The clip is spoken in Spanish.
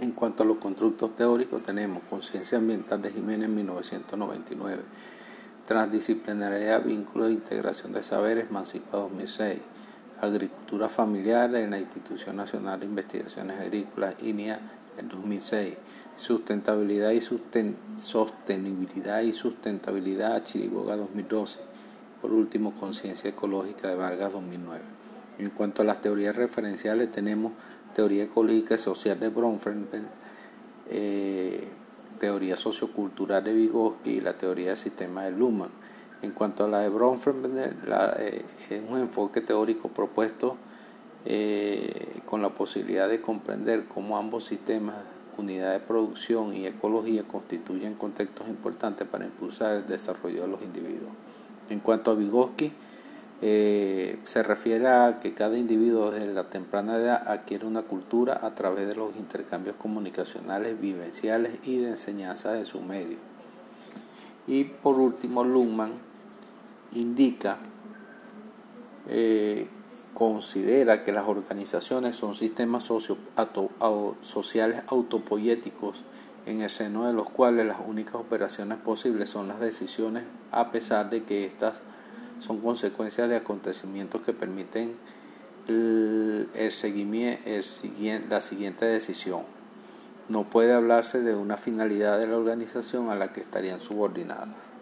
En cuanto a los constructos teóricos, tenemos Conciencia Ambiental de Jiménez en 1999, Transdisciplinaridad, Vínculo de Integración de Saberes, Mancipa 2006, Agricultura Familiar en la Institución Nacional de Investigaciones Agrícolas, INIA, en 2006, Sustentabilidad y Sostenibilidad y Sustentabilidad, Chiriboga 2012, por último, Conciencia Ecológica de Vargas 2009. En cuanto a las teorías referenciales, tenemos teoría ecológica y social de Bronfenberg, eh, teoría sociocultural de Vygotsky y la teoría del sistema de Luhmann. En cuanto a la de Bronfenberg, eh, es un enfoque teórico propuesto eh, con la posibilidad de comprender cómo ambos sistemas, unidad de producción y ecología, constituyen contextos importantes para impulsar el desarrollo de los individuos. En cuanto a Vygotsky, eh, se refiere a que cada individuo desde la temprana edad adquiere una cultura a través de los intercambios comunicacionales, vivenciales y de enseñanza de su medio. Y por último, Luhmann indica, eh, considera que las organizaciones son sistemas sociales autopoyéticos en el seno de los cuales las únicas operaciones posibles son las decisiones, a pesar de que éstas son consecuencias de acontecimientos que permiten el, seguimiento, la siguiente decisión. No puede hablarse de una finalidad de la organización a la que estarían subordinadas.